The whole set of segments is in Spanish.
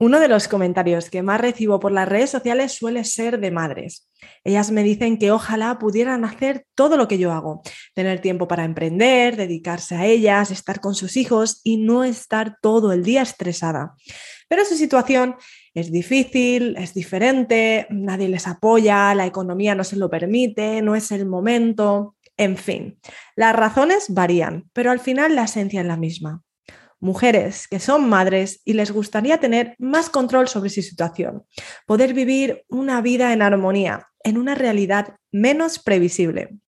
Uno de los comentarios que más recibo por las redes sociales suele ser de madres. Ellas me dicen que ojalá pudieran hacer todo lo que yo hago, tener tiempo para emprender, dedicarse a ellas, estar con sus hijos y no estar todo el día estresada. Pero su situación es difícil, es diferente, nadie les apoya, la economía no se lo permite, no es el momento, en fin. Las razones varían, pero al final la esencia es la misma mujeres que son madres y les gustaría tener más control sobre su situación, poder vivir una vida en armonía, en una realidad menos previsible.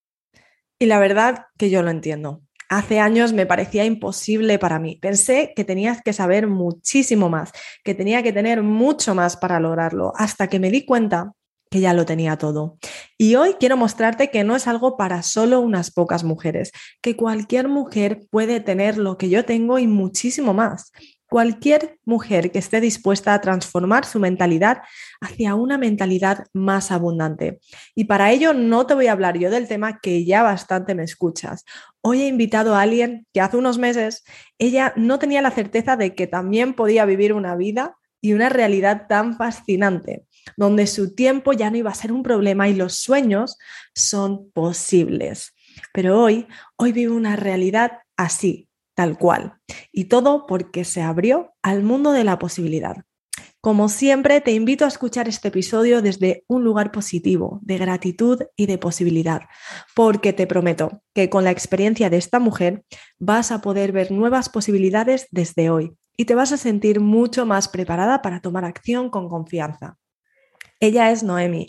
Y la verdad que yo lo entiendo. Hace años me parecía imposible para mí. Pensé que tenías que saber muchísimo más, que tenía que tener mucho más para lograrlo, hasta que me di cuenta que ya lo tenía todo. Y hoy quiero mostrarte que no es algo para solo unas pocas mujeres, que cualquier mujer puede tener lo que yo tengo y muchísimo más. Cualquier mujer que esté dispuesta a transformar su mentalidad hacia una mentalidad más abundante. Y para ello no te voy a hablar yo del tema que ya bastante me escuchas. Hoy he invitado a alguien que hace unos meses ella no tenía la certeza de que también podía vivir una vida y una realidad tan fascinante donde su tiempo ya no iba a ser un problema y los sueños son posibles. Pero hoy, hoy vive una realidad así, tal cual. Y todo porque se abrió al mundo de la posibilidad. Como siempre, te invito a escuchar este episodio desde un lugar positivo, de gratitud y de posibilidad, porque te prometo que con la experiencia de esta mujer vas a poder ver nuevas posibilidades desde hoy y te vas a sentir mucho más preparada para tomar acción con confianza. Ella es Noemi.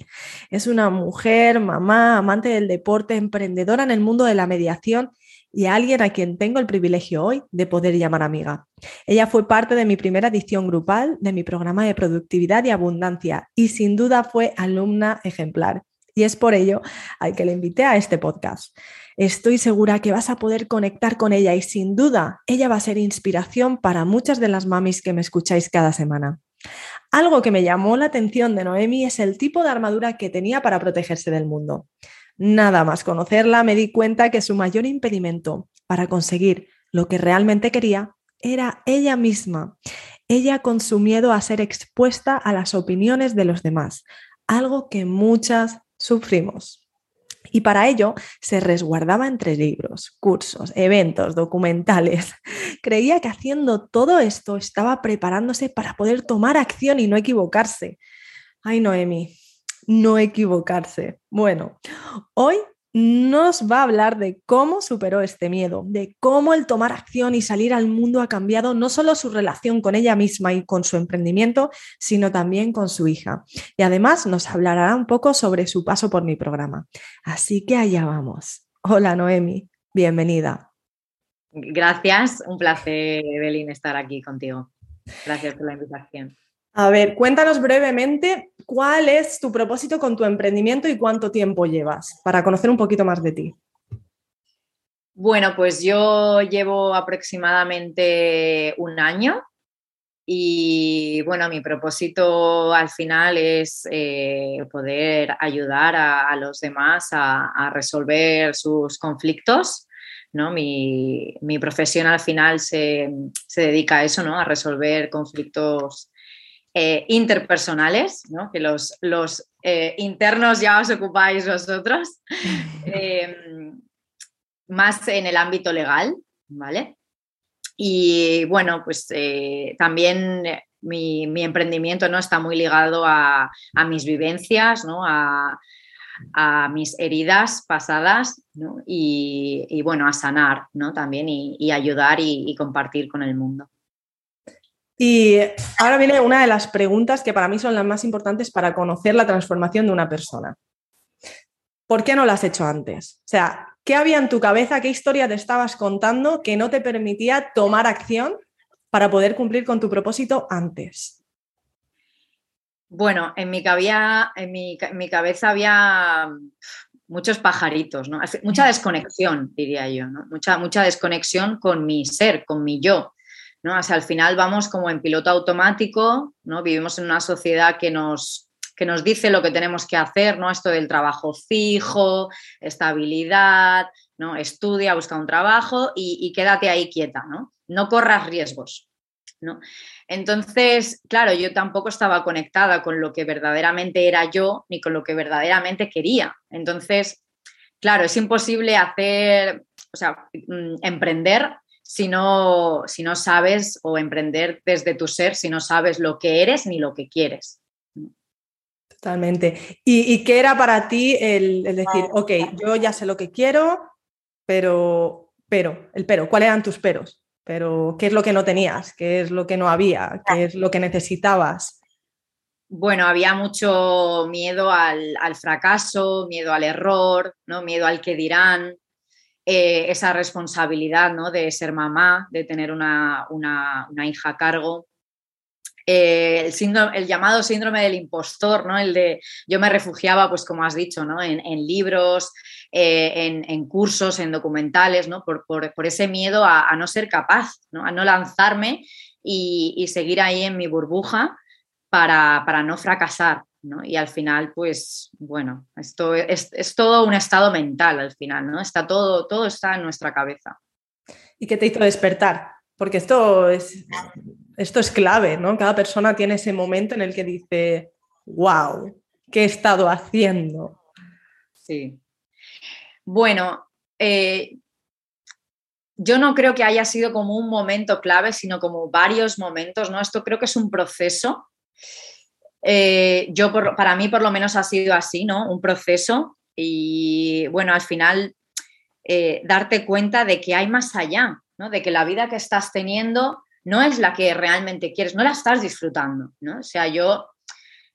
Es una mujer, mamá, amante del deporte, emprendedora en el mundo de la mediación y alguien a quien tengo el privilegio hoy de poder llamar amiga. Ella fue parte de mi primera edición grupal de mi programa de productividad y abundancia y sin duda fue alumna ejemplar. Y es por ello al que le invité a este podcast. Estoy segura que vas a poder conectar con ella y sin duda ella va a ser inspiración para muchas de las mamis que me escucháis cada semana. Algo que me llamó la atención de Noemi es el tipo de armadura que tenía para protegerse del mundo. Nada más conocerla me di cuenta que su mayor impedimento para conseguir lo que realmente quería era ella misma, ella con su miedo a ser expuesta a las opiniones de los demás, algo que muchas sufrimos. Y para ello se resguardaba entre libros, cursos, eventos, documentales. Creía que haciendo todo esto estaba preparándose para poder tomar acción y no equivocarse. Ay, Noemi, no equivocarse. Bueno, hoy nos va a hablar de cómo superó este miedo, de cómo el tomar acción y salir al mundo ha cambiado no solo su relación con ella misma y con su emprendimiento, sino también con su hija. Y además nos hablará un poco sobre su paso por mi programa. Así que allá vamos. Hola Noemi, bienvenida. Gracias, un placer, Evelyn, estar aquí contigo. Gracias por la invitación. A ver, cuéntanos brevemente cuál es tu propósito con tu emprendimiento y cuánto tiempo llevas para conocer un poquito más de ti. Bueno, pues yo llevo aproximadamente un año y bueno, mi propósito al final es eh, poder ayudar a, los demás a, resolver sus conflictos. ¿no? Mi, profesión al final se, se, dedica a eso, ¿no? a resolver conflictos eh, interpersonales, que los, los eh, internos ya os ocupáis vosotros, em, más en el ámbito legal, ¿vale? Y bueno, pues eh, también mi, emprendimiento ¿no? está muy ligado a, mis vivencias, ¿no? a, mis heridas pasadas y, bueno, a sanar ¿no? también y, ayudar y, compartir con el mundo. Y ahora viene una de las preguntas que para mí son las más importantes para conocer la transformación de una persona. ¿Por qué no lo has hecho antes? O sea, ¿qué había en tu cabeza, qué historia te estabas contando que no te permitía tomar acción para poder cumplir con tu propósito antes? Bueno, en mi, cabeza había muchos pajaritos, ¿no? mucha desconexión, diría yo, mucha, mucha desconexión con mi ser, con mi yo. ¿No? al final vamos como en piloto automático, ¿no? Vivimos en una sociedad que nos, que nos dice lo que tenemos que hacer, ¿no? Esto del trabajo fijo, estabilidad, ¿no? Estudia, busca un trabajo y, y quédate ahí quieta, ¿no? No corras riesgos, ¿no? Entonces, claro, yo tampoco estaba conectada con lo que verdaderamente era yo ni con lo que verdaderamente quería. Entonces, claro, es imposible hacer, o sea, mm, emprender si no, si no sabes o emprender desde tu ser, si no sabes lo que eres ni lo que quieres. Totalmente. ¿Y, qué era para ti el, decir, ok, yo ya sé lo que quiero, pero, pero, el pero, ¿cuáles eran tus peros? Pero, ¿qué es lo que no tenías? ¿Qué es lo que no había? ¿Qué es lo que necesitabas? Bueno, había mucho miedo al, al fracaso, miedo al error, ¿no? miedo al que dirán, eh, esa responsabilidad ¿no? de ser mamá, de tener una, hija a cargo. Eh, el, el, llamado síndrome del impostor, ¿no? El de yo me refugiaba, pues como has dicho, ¿no? En, libros, eh, en, cursos, en documentales, ¿no? Por, ese miedo a, no ser capaz, ¿no? A no lanzarme y, seguir ahí en mi burbuja para, para no fracasar. Y al final, pues, bueno, esto es, todo un estado mental al final, ¿no? Está todo, todo está en nuestra cabeza. ¿Y qué te hizo despertar? Porque esto es, esto es clave, ¿no? Cada persona tiene ese momento en el que dice, wow, ¿qué he estado haciendo? Sí. Bueno, eh, yo no creo que haya sido como un momento clave, sino como varios momentos, ¿no? Esto creo que es un proceso eh, yo, para mí, por lo menos, ha sido así, ¿no? Un proceso y, bueno, al final, eh, darte cuenta de que hay más allá, ¿no? De que la vida que estás teniendo no es la que realmente quieres, no la estás disfrutando, ¿no? O sea, yo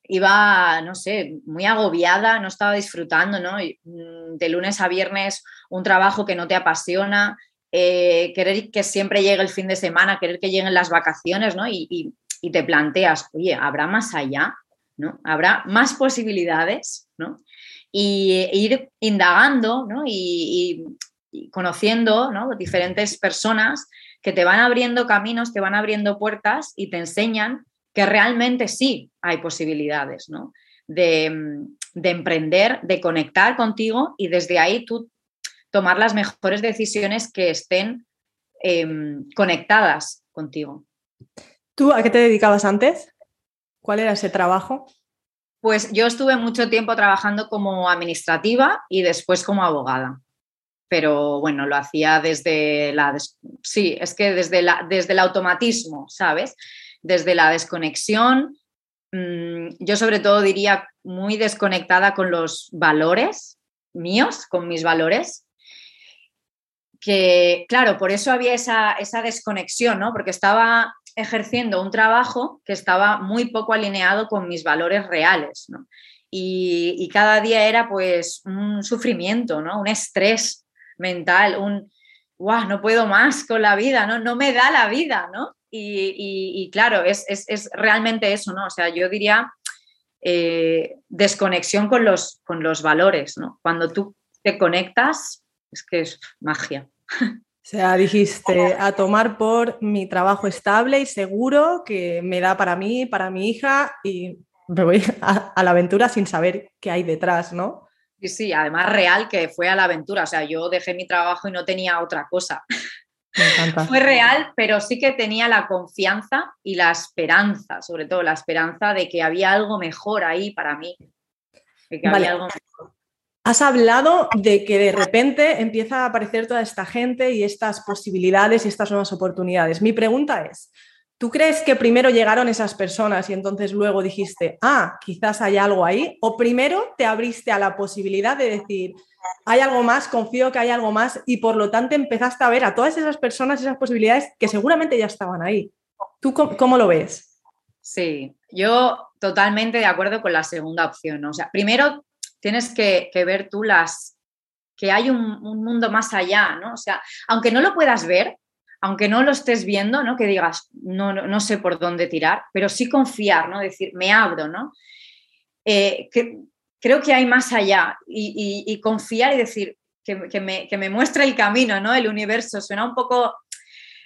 iba, no sé, muy agobiada, no estaba disfrutando, ¿no? Mm, de lunes a viernes un trabajo que no te apasiona, eh, querer que siempre llegue el fin de semana, querer que lleguen las vacaciones, ¿no? y, y te planteas, oye, ¿habrá más allá? ¿no? ¿Habrá más posibilidades? ¿no? Y ir indagando ¿no? y, conociendo ¿no? diferentes personas que te van abriendo caminos, te van abriendo puertas y te enseñan que realmente sí hay posibilidades ¿no? de, emprender, de conectar contigo y desde ahí tú tomar las mejores decisiones que estén em, conectadas contigo. ¿Tú a qué te dedicabas antes? ¿Cuál era ese trabajo? Pues yo estuve mucho tiempo trabajando como administrativa y después como abogada. Pero bueno, lo hacía desde la... Sí, es que desde, la, desde el automatismo, ¿sabes? Desde la desconexión. Mm, yo sobre todo diría muy desconectada con los valores míos, con mis valores. Que claro, por eso había esa, esa desconexión, ¿no? Porque estaba ejerciendo un trabajo que estaba muy poco alineado con mis valores reales, y, cada día era pues un sufrimiento, ¿no? Un estrés mental, un, ¡guau! No puedo más con la vida, ¿no? No me da la vida, ¿no? Y, claro, es, realmente eso, ¿no? O sea, yo diría eh, desconexión con los, con los valores, ¿no? Cuando tú te conectas, es que es magia. O sea, dijiste a tomar por mi trabajo estable y seguro que me da para mí, para mi hija y me voy a, la aventura sin saber qué hay detrás, ¿no? Sí, sí, además real que fue a la aventura. O sea, yo dejé mi trabajo y no tenía otra cosa. fue real, pero sí que tenía la confianza y la esperanza, sobre todo la esperanza de que había algo mejor ahí para mí. De que había algo mejor. Has hablado de que de repente empieza a aparecer toda esta gente y estas posibilidades y estas nuevas oportunidades. Mi pregunta es, ¿Tú crees que primero llegaron esas personas y entonces luego dijiste, ah, quizás hay algo ahí? ¿O primero te abriste a la posibilidad de decir, hay algo más, confío que hay algo más y por lo tanto empezaste a ver a todas esas personas, esas posibilidades que seguramente ya estaban ahí? ¿Tú cómo, lo ves? Sí, yo totalmente de acuerdo con la segunda opción. O sea, primero tienes que, ver tú las que hay un, un, mundo más allá, ¿no? O sea, aunque no lo puedas ver, aunque no lo estés viendo, ¿no? Que digas, no, no, sé por dónde tirar, pero sí confiar, ¿no? Decir, me abro, ¿no? Eh, que, creo que hay más allá y, confiar y decir que, me, que, me, muestre el camino, ¿no? El universo. Suena un poco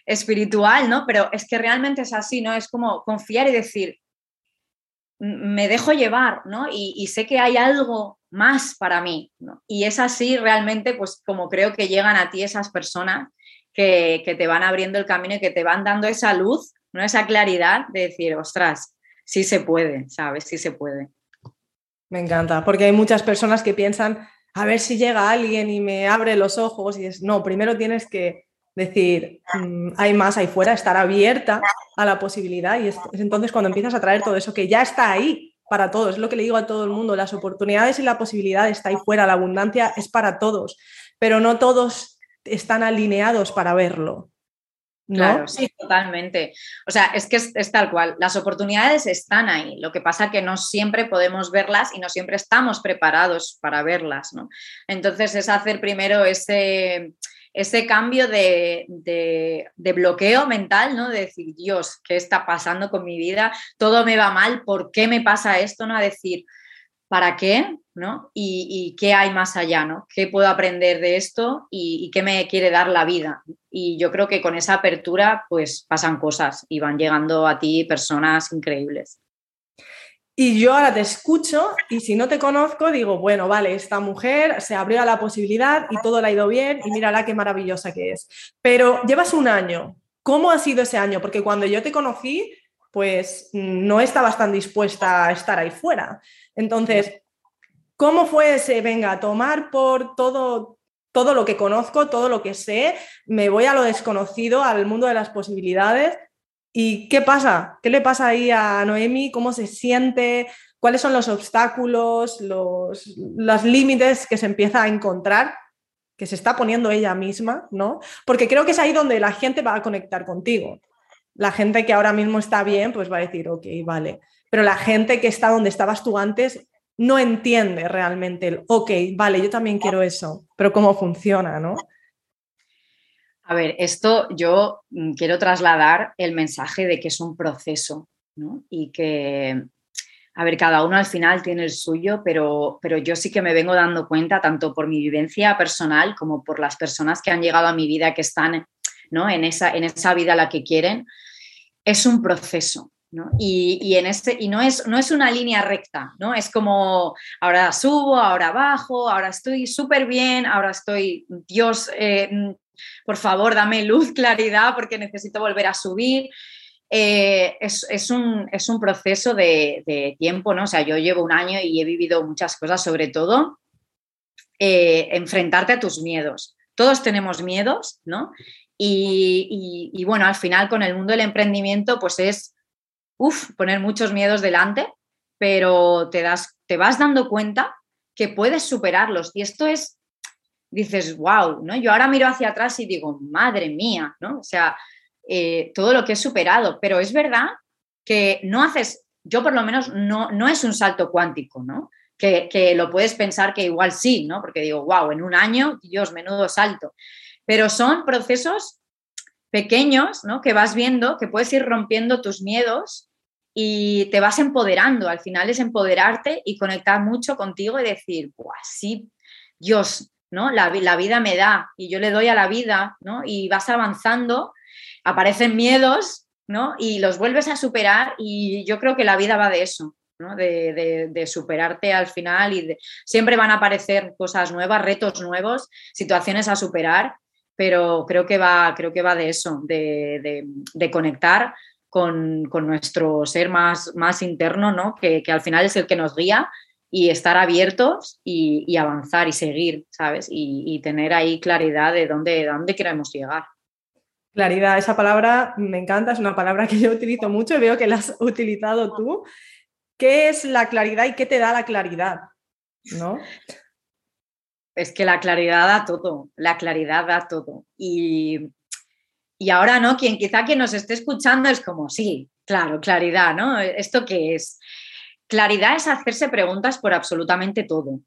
espiritual, ¿no? Pero es que realmente es así, ¿no? Es como confiar y decir, me dejo llevar, ¿no? Y, sé que hay algo más para mí. Y es así realmente, pues como creo que llegan a ti esas personas que, te van abriendo el camino y que te van dando esa luz, ¿no? esa claridad de decir, ostras, sí se puede, ¿sabes? Sí se puede. Me encanta, porque hay muchas personas que piensan, a ver si llega alguien y me abre los ojos y es, no, primero tienes que decir, mm, hay más ahí fuera, estar abierta a la posibilidad y es, entonces cuando empiezas a traer todo eso que ya está ahí para todos, es lo que le digo a todo el mundo, las oportunidades y la posibilidad está ahí fuera, la abundancia es para todos, pero no todos están alineados para verlo. Claro, sí, totalmente. O sea, es que es, tal cual. Las oportunidades están ahí. Lo que pasa que no siempre podemos verlas y no siempre estamos preparados para verlas, ¿no? Entonces es hacer primero ese, ese cambio de, de, bloqueo mental, ¿no? De decir, Dios, ¿qué está pasando con mi vida? Todo me va mal, ¿por qué me pasa esto? ¿No? A decir, ¿para qué? ¿no? Y, qué hay más allá, ¿no? ¿Qué puedo aprender de esto y, qué me quiere dar la vida? Y yo creo que con esa apertura, pues pasan cosas y van llegando a ti personas increíbles. Y yo ahora te escucho y si no te conozco, digo, bueno, vale, esta mujer se abrió a la posibilidad y todo le ha ido bien y mírala qué maravillosa que es. Pero llevas un año. ¿Cómo ha sido ese año? Porque cuando yo te conocí, pues no estabas tan dispuesta a estar ahí fuera. Entonces, ¿Cómo fue ese, venga, tomar por todo, todo lo que conozco, todo lo que sé, me voy a lo desconocido, al mundo de las posibilidades? ¿Y qué pasa? ¿Qué le pasa ahí a Noemi? ¿Cómo se siente? ¿Cuáles son los obstáculos, los, los límites que se empieza a encontrar? que se está poniendo ella misma, ¿no? Porque creo que es ahí donde la gente va a conectar contigo. La gente que ahora mismo está bien, pues va a decir, ok, vale. Pero la gente que está donde estabas tú antes no entiende realmente el, ok, vale, yo también quiero eso, pero cómo funciona, ¿no? A ver, esto yo mm, quiero trasladar el mensaje de que es un proceso, ¿no? Y que, a ver, cada uno al final tiene el suyo, pero, pero yo sí que me vengo dando cuenta, tanto por mi vivencia personal como por las personas que han llegado a mi vida, que están ¿no? en, esa, en esa vida a la que quieren, es un proceso. Y, en este, y no, es, no es una línea recta, ¿no? Es como ahora subo, ahora bajo, ahora estoy súper bien, ahora estoy, Dios, eh, por favor, dame luz, claridad, porque necesito volver a subir. Eh, es, un, proceso de, tiempo, ¿no? O sea, yo llevo un año y he vivido muchas cosas, sobre todo eh, enfrentarte a tus miedos. Todos tenemos miedos, ¿no? Y, y, bueno, al final con el mundo del emprendimiento, pues es uf, poner muchos miedos delante, pero te, das, te vas dando cuenta que puedes superarlos. Y esto es, dices, wow, ¿no? Yo ahora miro hacia atrás y digo, madre mía, ¿no? O sea, eh, todo lo que he superado, pero es verdad que no haces, yo por lo menos no, no es un salto cuántico, ¿no? Que, que, lo puedes pensar que igual sí, ¿no? Porque digo, wow, en un año, Dios, menudo salto. Pero son procesos pequeños, ¿no? Que vas viendo, que puedes ir rompiendo tus miedos y te vas empoderando. Al final es empoderarte y conectar mucho contigo y decir, pues sí, Dios, ¿no? La, la, vida me da y yo le doy a la vida, ¿no? Y vas avanzando, aparecen miedos, ¿no? Y los vuelves a superar y yo creo que la vida va de eso. ¿no? De, de, superarte al final y siempre van a aparecer cosas nuevas, retos nuevos, situaciones a superar, pero creo que va, creo que va de eso, de, de conectar con, nuestro ser más, más interno, ¿no? Que, al final es el que nos guía y estar abiertos y, avanzar y seguir, ¿sabes? Y, tener ahí claridad de dónde, dónde queremos llegar. Claridad, esa palabra me encanta, es una palabra que yo utilizo mucho y veo que la has utilizado tú. ¿Qué es la claridad y qué te da la claridad? ¿No? Es que la claridad da todo, la claridad da todo. Y, y ahora, ¿no? Quien quizá quien nos esté escuchando es como, sí, claro, claridad, ¿no? ¿Esto qué es? Claridad es hacerse preguntas por absolutamente todo,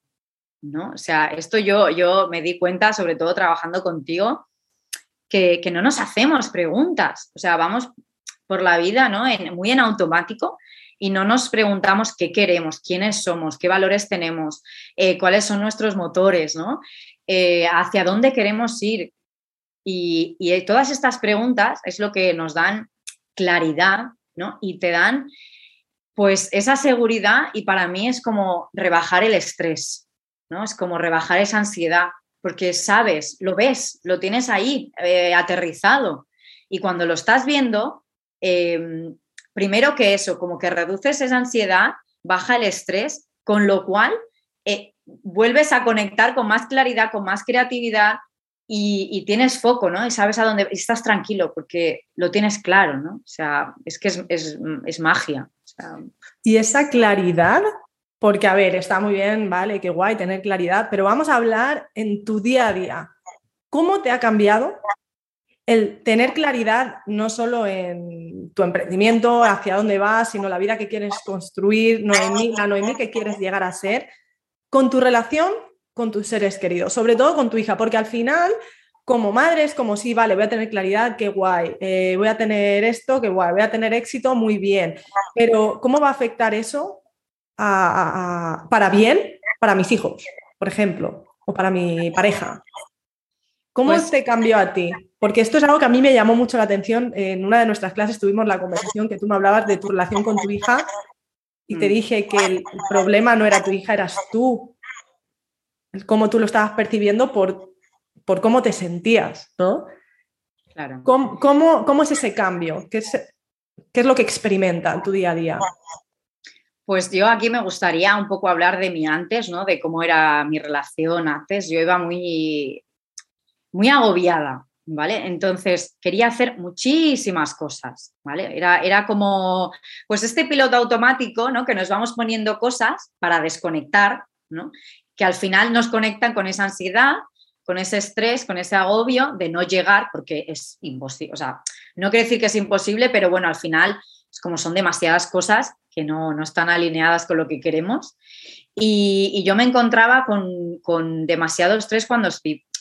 ¿no? O sea, esto yo, yo me di cuenta, sobre todo trabajando contigo, que, no nos hacemos preguntas, o sea, vamos por la vida, ¿no? muy en automático y no nos preguntamos qué queremos, quiénes somos, qué valores tenemos, eh, cuáles son nuestros motores, ¿no? Eh, hacia dónde queremos ir. Y, y, todas estas preguntas es lo que nos dan claridad, ¿no? Y te dan, pues, esa seguridad y para mí es como rebajar el estrés, ¿no? Es como rebajar esa ansiedad, porque sabes, lo ves, lo tienes ahí eh, aterrizado. Y cuando lo estás viendo, em, primero que eso, como que reduces esa ansiedad, baja el estrés, con lo cual eh, vuelves a conectar con más claridad, con más creatividad y, tienes foco, ¿no? Y sabes a dónde estás tranquilo porque lo tienes claro, ¿no? O sea, es que es, magia. Y esa claridad, porque a ver, está muy bien, vale, qué guay tener claridad, pero vamos a hablar en tu día a día. ¿Cómo te ha cambiado el tener claridad no solo en tu emprendimiento, hacia dónde vas, sino la vida que quieres construir, la Noemí que quieres llegar a ser, con tu relación con tus seres queridos, sobre todo con tu hija, porque al final, como madre, es como si, vale, voy a tener claridad, qué guay, eh, voy a tener esto, qué guay, voy a tener éxito, muy bien, pero ¿cómo va a afectar eso para bien para mis hijos, por ejemplo, o para mi pareja? ¿Cómo pues te cambió a ti? Porque esto es algo que a mí me llamó mucho la atención. En una de nuestras clases tuvimos la conversación que tú me hablabas de tu relación con tu hija y te mm. dije que el problema no era tu hija, eras tú. Cómo tú lo estabas percibiendo por, por cómo te sentías, ¿no? Claro. ¿Cómo, cómo, es ese cambio? ¿Qué es, ¿Qué es lo que experimenta en tu día a día? Pues yo aquí me gustaría un poco hablar de mi antes, ¿no? De cómo era mi relación antes. Yo iba muy muy agobiada, ¿vale? Entonces quería hacer muchísimas cosas, ¿vale? Era, era como, pues este piloto automático, ¿no? Que nos vamos poniendo cosas para desconectar, ¿no? Que al final nos conectan con esa ansiedad, con ese estrés, con ese agobio de no llegar, porque es imposible, o sea, no quiere decir que es imposible, pero bueno, al final, es como son demasiadas cosas que no, no están alineadas con lo que queremos. Y, yo me encontraba con, con demasiado estrés cuando,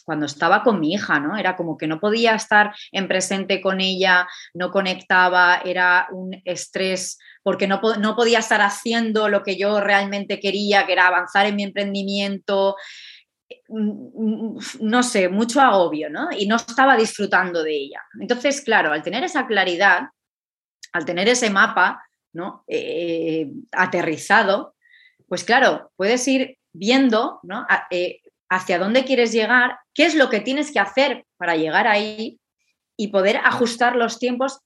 cuando estaba con mi hija, ¿no? Era como que no podía estar en presente con ella, no conectaba, era un estrés porque no, no podía estar haciendo lo que yo realmente quería, que era avanzar en mi emprendimiento, no sé, mucho agobio, ¿no? Y no estaba disfrutando de ella. Entonces, claro, al tener esa claridad, al tener ese mapa, ¿no? Eh, aterrizado, pues claro, puedes ir viendo, ¿no? Eh, hacia dónde quieres llegar, qué es lo que tienes que hacer para llegar ahí y poder ajustar los tiempos.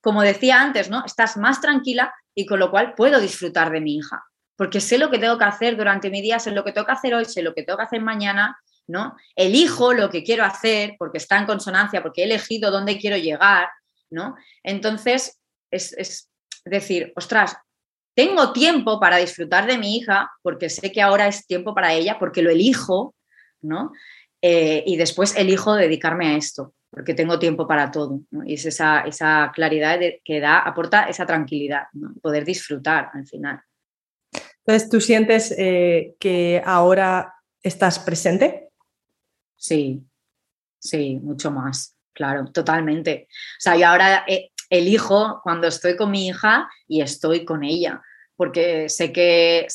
Como decía antes, ¿no? Estás más tranquila y con lo cual puedo disfrutar de mi hija, porque sé lo que tengo que hacer durante mi día, sé lo que tengo que hacer hoy, sé lo que tengo que hacer mañana, ¿no? Elijo lo que quiero hacer porque está en consonancia, porque he elegido dónde quiero llegar, ¿no? Entonces, es, es decir, ostras, tengo tiempo para disfrutar de mi hija porque sé que ahora es tiempo para ella, porque lo elijo, ¿no? Eh, y después elijo dedicarme a esto, porque tengo tiempo para todo. Y es esa, esa claridad que da, aporta esa tranquilidad, poder disfrutar al final. Entonces, ¿tú sientes eh, que ahora estás presente? Sí, sí, mucho más, claro, totalmente. O sea, yo ahora eh, elijo cuando estoy con mi hija y estoy con ella, porque sé que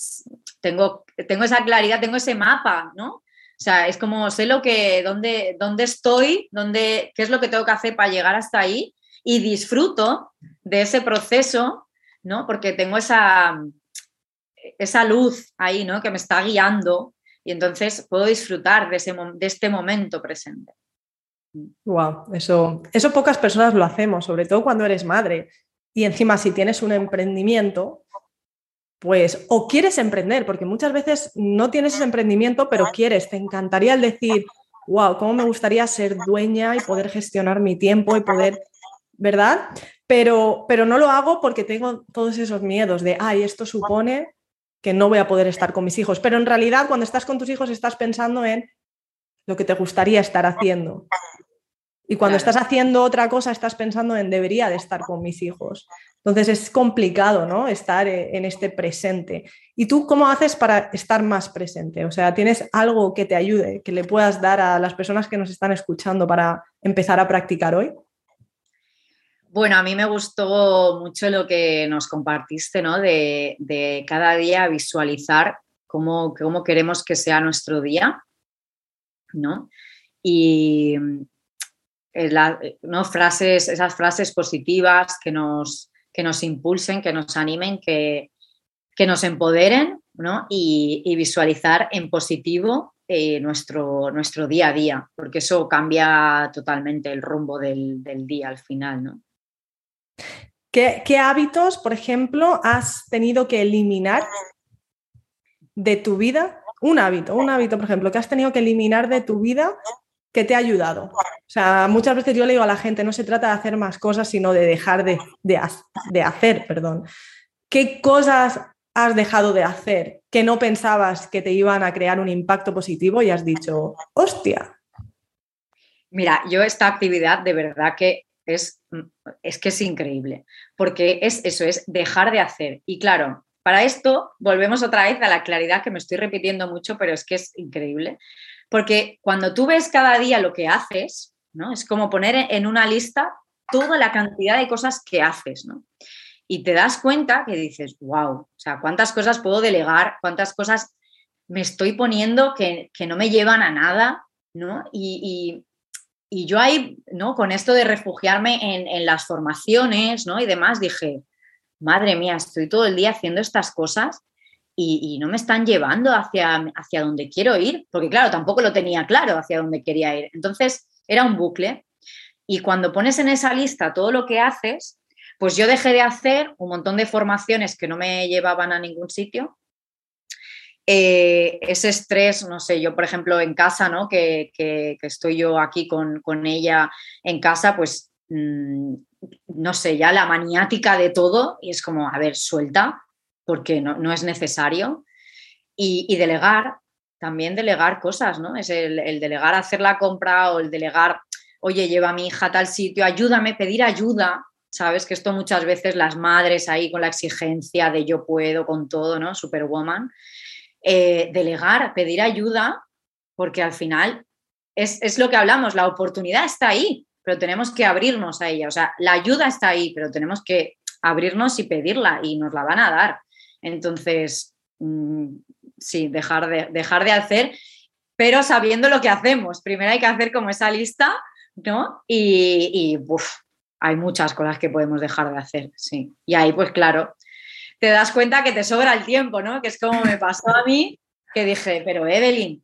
tengo, tengo esa claridad, tengo ese mapa, ¿no? O sea, es como sé lo que, dónde, dónde estoy, dónde, qué es lo que tengo que hacer para llegar hasta ahí y disfruto de ese proceso, ¿no? Porque tengo esa, esa luz ahí, ¿no? Que me está guiando y entonces puedo disfrutar de, ese, de este momento presente. Wow, eso, eso pocas personas lo hacemos, sobre todo cuando eres madre. Y encima, si tienes un emprendimiento, pues o quieres emprender, porque muchas veces no tienes ese emprendimiento, pero quieres, te encantaría el decir, wow, cómo me gustaría ser dueña y poder gestionar mi tiempo y poder, ¿verdad? Pero, pero no lo hago porque tengo todos esos miedos de, ay, esto supone que no voy a poder estar con mis hijos. Pero en realidad cuando estás con tus hijos estás pensando en lo que te gustaría estar haciendo. Y cuando estás haciendo otra cosa estás pensando en debería de estar con mis hijos. Entonces es complicado, ¿no? Estar eh, en este presente. ¿Y tú cómo haces para estar más presente? O sea, ¿tienes algo que te ayude, que le puedas dar a las personas que nos están escuchando para empezar a practicar hoy? Bueno, a mí me gustó mucho lo que nos compartiste, ¿no? De, cada día visualizar cómo, queremos que sea nuestro día, ¿no? Y eh, ¿no? frases, esas frases positivas que nos, que nos impulsen, que nos animen, que, que nos empoderen, ¿no? Y, visualizar en positivo eh, nuestro, nuestro día a día, porque eso cambia totalmente el rumbo del, del día al final, ¿no? ¿Qué, hábitos, por ejemplo, has tenido que eliminar de tu vida? Un hábito, un hábito, por ejemplo, que has tenido que eliminar de tu vida que te ha ayudado. O sea, muchas veces yo le digo a la gente, no se trata de hacer más cosas, sino de dejar de, de, hacer, perdón. ¿Qué cosas has dejado de hacer que no pensabas que te iban a crear un impacto positivo y has dicho, hostia? Mira, yo esta actividad de verdad que es, es que es increíble, porque es eso, es dejar de hacer. Y claro, para esto volvemos otra vez a la claridad que me estoy repitiendo mucho, pero es que es increíble, porque cuando tú ves cada día lo que haces, ¿no? Es como poner en una lista toda la cantidad de cosas que haces, ¿no? Y te das cuenta que dices, wow, o sea, cuántas cosas puedo delegar, cuántas cosas me estoy poniendo que, no me llevan a nada, ¿no? y, y yo ahí, ¿no? Con esto de refugiarme en, las formaciones, ¿no? Y demás, dije, madre mía, estoy todo el día haciendo estas cosas y, no me están llevando hacia, hacia donde quiero ir, porque claro, tampoco lo tenía claro hacia dónde quería ir. Entonces, era un bucle. Y cuando pones en esa lista todo lo que haces, pues yo dejé de hacer un montón de formaciones que no me llevaban a ningún sitio eh, ese estrés, no sé, yo por ejemplo en casa, ¿no? Que, estoy yo aquí con, ella en casa, pues mm, no sé, ya la maniática de todo y es como, a ver, suelta, porque no, es necesario. Y, delegar, también delegar cosas, ¿no? Es el, el, delegar hacer la compra o el delegar, oye, lleva a mi hija a tal sitio, ayúdame, pedir ayuda, ¿sabes? Que esto muchas veces las madres ahí con la exigencia de yo puedo con todo, ¿no? Superwoman. Eh, delegar, pedir ayuda, porque al final es, lo que hablamos, la oportunidad está ahí, pero tenemos que abrirnos a ella. O sea, la ayuda está ahí, pero tenemos que abrirnos y pedirla y nos la van a dar. Entonces, mm, sí, dejar de, dejar de hacer, pero sabiendo lo que hacemos. Primero hay que hacer como esa lista, ¿no? Y, hay muchas cosas que podemos dejar de hacer, sí. Y ahí, pues claro, te das cuenta que te sobra el tiempo, ¿no? Que es como me pasó a mí, que dije, pero Evelyn,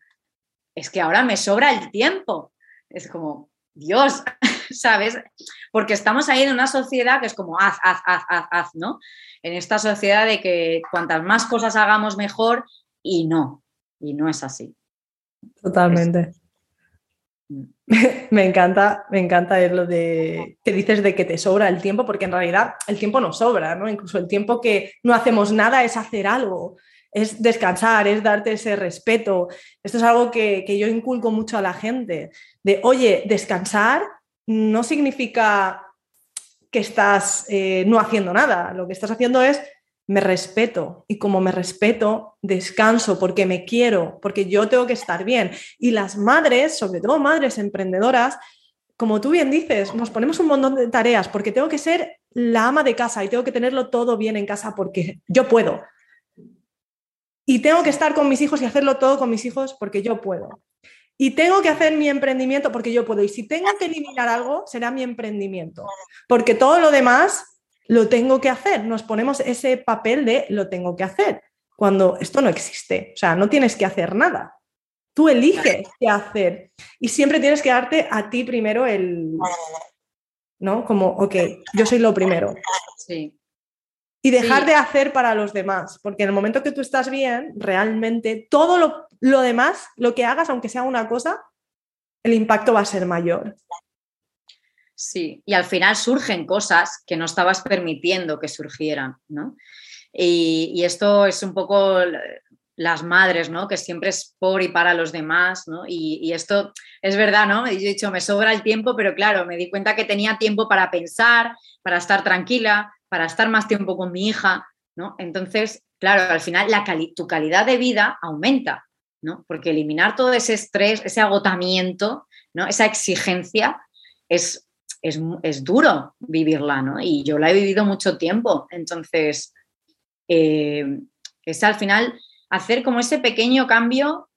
es que ahora me sobra el tiempo. Es como, Dios, ¿sabes? Porque estamos ahí en una sociedad que es como haz, haz, haz, haz, haz, ¿no? En esta sociedad de que cuantas más cosas hagamos mejor y no, y no es así. Totalmente. Me encanta, me encanta lo de que dices de que te sobra el tiempo, porque en realidad el tiempo no sobra, ¿no? Incluso el tiempo que no hacemos nada es hacer algo, es descansar, es darte ese respeto. Esto es algo que, yo inculco mucho a la gente, de, oye, descansar no significa que estás eh, no haciendo nada, lo que estás haciendo es me respeto y como me respeto, descanso porque me quiero, porque yo tengo que estar bien. Y las madres, sobre todo madres emprendedoras, como tú bien dices, nos ponemos un montón de tareas porque tengo que ser la ama de casa y tengo que tenerlo todo bien en casa porque yo puedo. Y tengo que estar con mis hijos y hacerlo todo con mis hijos porque yo puedo. Y tengo que hacer mi emprendimiento porque yo puedo. Y si tengo que eliminar algo, será mi emprendimiento. Porque todo lo demás lo tengo que hacer. Nos ponemos ese papel de lo tengo que hacer, cuando esto no existe. O sea, no tienes que hacer nada. Tú eliges qué hacer y siempre tienes que darte a ti primero el, ¿no? Como, ok, yo soy lo primero. Sí. Y dejar de hacer para los demás, porque en el momento que tú estás bien, realmente todo lo, lo demás, lo que hagas, aunque sea una cosa, el impacto va a ser mayor. Sí, y al final surgen cosas que no estabas permitiendo que surgieran, ¿no? Y, esto es un poco las madres, ¿no? Que siempre es por y para los demás, ¿no? Y, esto es verdad, ¿no? Yo he dicho, me sobra el tiempo, pero claro, me di cuenta que tenía tiempo para pensar, para estar tranquila, para estar más tiempo con mi hija, ¿no? Entonces, claro, al final la tu calidad de vida aumenta, ¿no? Porque eliminar todo ese estrés, ese agotamiento, ¿no? Esa exigencia es es, duro vivirla, ¿no? Y yo la he vivido mucho tiempo. Entonces, eh, es al final hacer como ese pequeño cambio,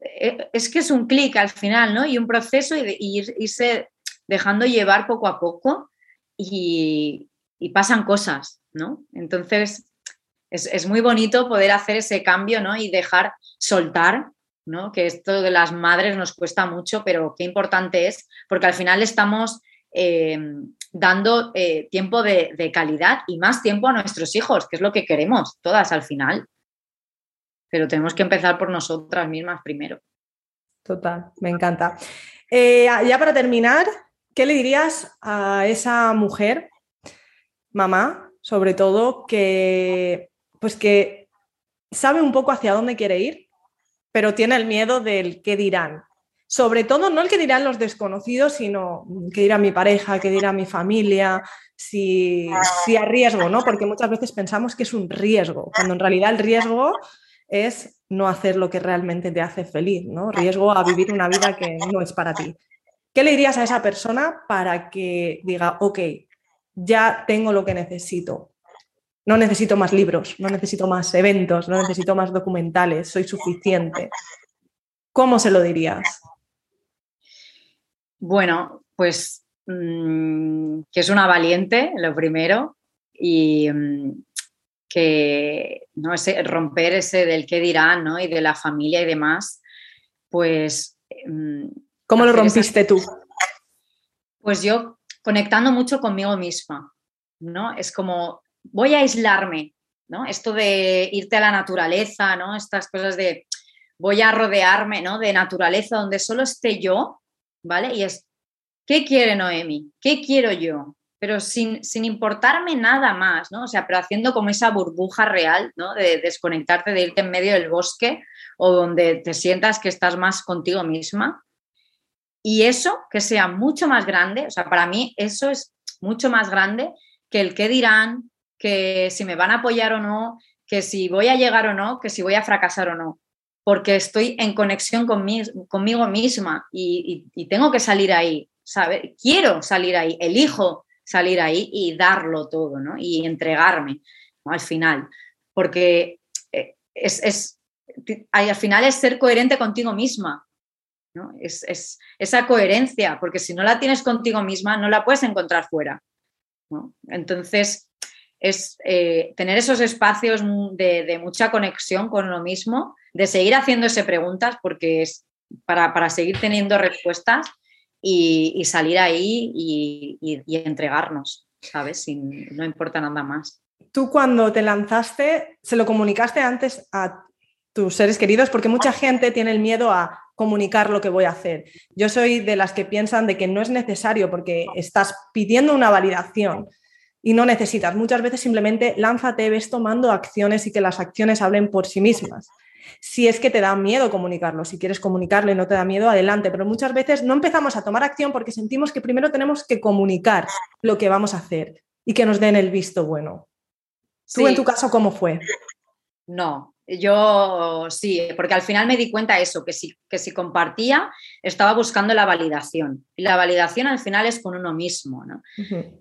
eh, es que es un clic al final, ¿no? Y un proceso y, irse dejando llevar poco a poco y, pasan cosas, ¿no? Entonces, es, es, muy bonito poder hacer ese cambio, ¿no? Y dejar soltar, ¿no? Que esto de las madres nos cuesta mucho, pero qué importante es, porque al final estamos eh, dando eh, tiempo de, calidad y más tiempo a nuestros hijos, que es lo que queremos todas al final. Pero tenemos que empezar por nosotras mismas primero. Total, me encanta. Eh, ya para terminar, ¿qué le dirías a esa mujer, mamá, sobre todo, que pues que sabe un poco hacia dónde quiere ir, pero tiene el miedo del qué dirán? Sobre todo no el que dirán los desconocidos, sino que dirá mi pareja, que dirá mi familia, si, si a riesgo, ¿no? Porque muchas veces pensamos que es un riesgo, cuando en realidad el riesgo es no hacer lo que realmente te hace feliz, ¿no? Riesgo a vivir una vida que no es para ti. ¿Qué le dirías a esa persona para que diga, ok, ya tengo lo que necesito? No necesito más libros, no necesito más eventos, no necesito más documentales, soy suficiente. ¿Cómo se lo dirías? Bueno, pues mm, que es una valiente, lo primero, y mm, que no ese, romper ese del qué dirán, ¿no? Y de la familia y demás, pues. Mm, ¿Cómo lo rompiste tú? Pues yo conectando mucho conmigo misma, ¿no? Es como, voy a aislarme, ¿no? Esto de irte a la naturaleza, ¿no? Estas cosas de voy a rodearme, ¿no? De naturaleza donde solo esté yo ¿vale? Y es, ¿qué quiere Noemi? ¿Qué quiero yo? Pero sin, sin, importarme nada más, ¿no? O sea, pero haciendo como esa burbuja real, ¿no? De desconectarte, de irte en medio del bosque o donde te sientas que estás más contigo misma. Y eso, que sea mucho más grande, o sea, para mí eso es mucho más grande que el qué dirán, que si me van a apoyar o no, que si voy a llegar o no, que si voy a fracasar o no porque estoy en conexión conmigo misma y, tengo que salir ahí, ¿sabes? Quiero salir ahí, elijo salir ahí y darlo todo, ¿no? Y entregarme al final, porque eh, es, al final es ser coherente contigo misma, ¿no? Es, esa coherencia, porque si no la tienes contigo misma, no la puedes encontrar fuera, ¿no? Entonces, es eh, tener esos espacios de, mucha conexión con lo mismo, de seguir haciéndose preguntas, porque es para, seguir teniendo respuestas y, salir ahí y, entregarnos, ¿sabes? Sin, no importa nada más. Tú cuando te lanzaste, ¿se lo comunicaste antes a tus seres queridos? Porque mucha gente tiene el miedo a comunicar lo que voy a hacer. Yo soy de las que piensan de que no es necesario porque estás pidiendo una validación y no necesitas. Muchas veces simplemente lánzate, ves tomando acciones y que las acciones hablen por sí mismas. Si es que te da miedo comunicarlo, si quieres comunicarlo y no te da miedo, adelante. Pero muchas veces no empezamos a tomar acción porque sentimos que primero tenemos que comunicar lo que vamos a hacer y que nos den el visto bueno. ¿Tú en tu caso cómo fue? No, yo sí, porque al final me di cuenta eso, que si, que si compartía, estaba buscando la validación. Y la validación al final es con uno mismo. ¿no?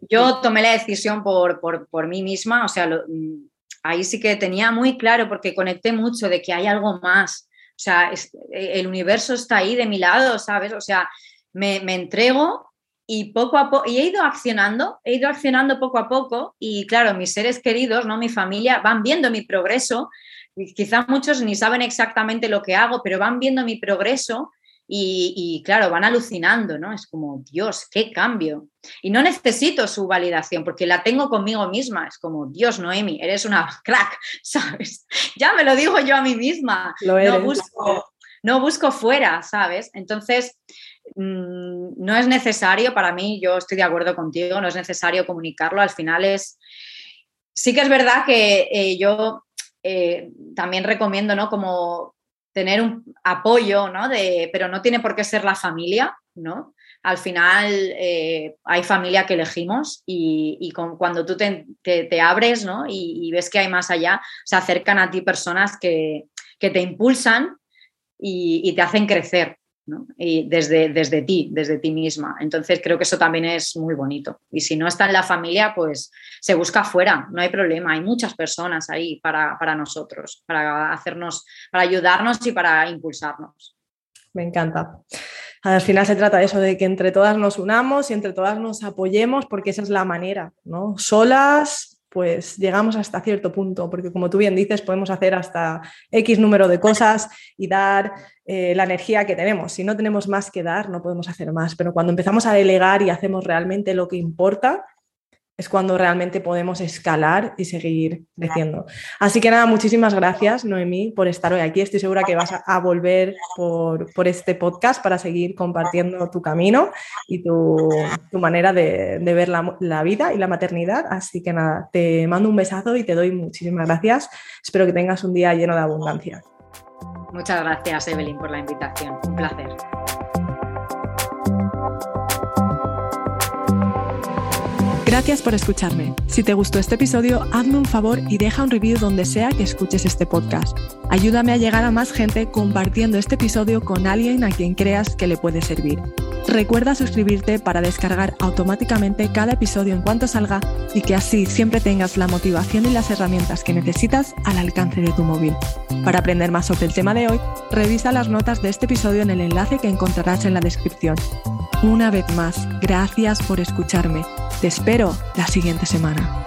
Yo tomé la decisión por, por, mí misma, o sea, mm, ahí sí que tenía muy claro, porque conecté mucho de que hay algo más. O sea, el universo está ahí de mi lado, ¿sabes? O sea, me, me entrego y poco a poco, y he ido accionando, he ido accionando poco a poco y claro, mis seres queridos, ¿no? Mi familia van viendo mi progreso quizás muchos ni saben exactamente lo que hago, pero van viendo mi progreso y, claro, van alucinando, ¿no? Es como, Dios, qué cambio. Y no necesito su validación porque la tengo conmigo misma. Es como, Dios, Noemi, eres una crack, ¿sabes? Ya me lo digo yo a mí misma. no busco, no busco fuera, ¿sabes? Entonces, mm, no es necesario, para mí, yo estoy de acuerdo contigo, no es necesario comunicarlo, al final es... Sí que es verdad que eh, yo eh, también recomiendo, ¿no? Como tener un apoyo, ¿no? De, pero no tiene por qué ser la familia, ¿no? Al final eh, hay familia que elegimos y, cuando tú te, abres, ¿no? Y, y, ves que hay más allá, se acercan a ti personas que, que te impulsan y, te hacen crecer, Y desde, desde ti, desde ti misma. Entonces creo que eso también es muy bonito. Y si no está en la familia, pues se busca afuera, no hay problema. Hay muchas personas ahí para, para nosotros, para hacernos, para ayudarnos y para impulsarnos. Me encanta. Al final se trata de eso, de que entre todas nos unamos y entre todas nos apoyemos, porque esa es la manera, ¿no? Solas pues llegamos hasta cierto punto, porque como tú bien dices, podemos hacer hasta X número de cosas y dar eh, la energía que tenemos. Si no tenemos más que dar, no podemos hacer más, pero cuando empezamos a delegar y hacemos realmente lo que importa, es cuando realmente podemos escalar y seguir creciendo. Así que nada, muchísimas gracias, Noemí, por estar hoy aquí. Estoy segura que vas a, volver por, este podcast para seguir compartiendo tu camino y tu, manera de, ver la, la, vida y la maternidad. Así que nada, te mando un besazo y te doy muchísimas gracias. Espero que tengas un día lleno de abundancia. Muchas gracias, Evelyn, por la invitación. Un placer. Gracias por escucharme. Si te gustó este episodio, hazme un favor y deja un review donde sea que escuches este podcast. Ayúdame a llegar a más gente compartiendo este episodio con alguien a quien creas que le puede servir. Recuerda suscribirte para descargar automáticamente cada episodio en cuanto salga y que así siempre tengas la motivación y las herramientas que necesitas al alcance de tu móvil. Para aprender más sobre el tema de hoy, revisa las notas de este episodio en el enlace que encontrarás en la descripción. Una vez más, gracias por escucharme. Te espero la siguiente semana.